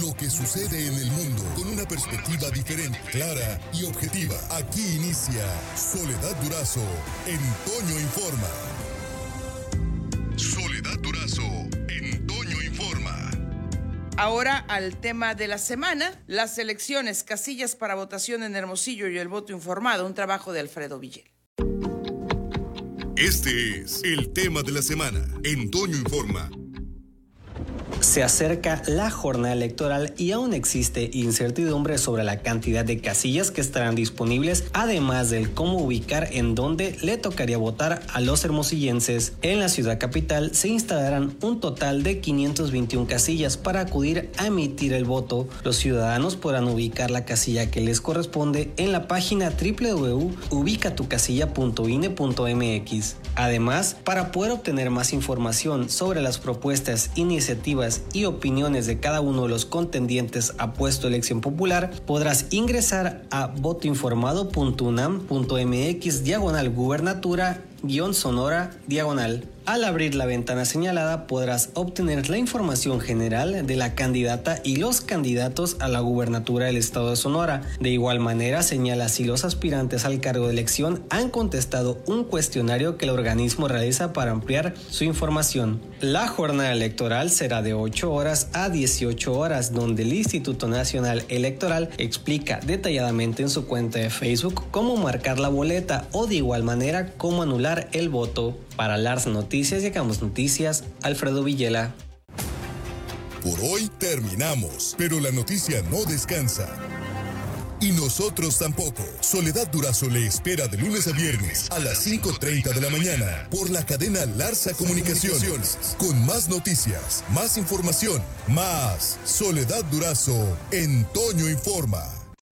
lo que sucede en el mundo con una perspectiva diferente, clara y objetiva. Aquí inicia Soledad Durazo en Toño Informa. Soledad Durazo en Toño Informa. Ahora al tema de la semana, las elecciones, casillas para votación en Hermosillo y el voto informado, un trabajo de Alfredo Villel. Este es el tema de la semana en Toño Informa. Se acerca la jornada electoral y aún existe incertidumbre sobre la cantidad de casillas que estarán disponibles, además del cómo ubicar en dónde le tocaría votar a los hermosillenses. En la ciudad capital se instalarán un total de 521 casillas para acudir a emitir el voto. Los ciudadanos podrán ubicar la casilla que les corresponde en la página www.ubicatucasilla.ine.mx. Además, para poder obtener más información sobre las propuestas, iniciativas y opiniones de cada uno de los contendientes a puesto elección popular, podrás ingresar a votoinformado.unam.mx diagonal gubernatura guion sonora diagonal. Al abrir la ventana señalada podrás obtener la información general de la candidata y los candidatos a la gubernatura del estado de Sonora. De igual manera señala si los aspirantes al cargo de elección han contestado un cuestionario que el organismo realiza para ampliar su información. La jornada electoral será de 8 horas a 18 horas, donde el Instituto Nacional Electoral explica detalladamente en su cuenta de Facebook cómo marcar la boleta o de igual manera cómo anular el voto. Para las noticias, llegamos noticias, Alfredo Villela. Por hoy terminamos, pero la noticia no descansa. Y nosotros tampoco. Soledad Durazo le espera de lunes a viernes a las 5.30 de la mañana por la cadena Larsa Comunicaciones. Con más noticias, más información, más Soledad Durazo en Toño Informa.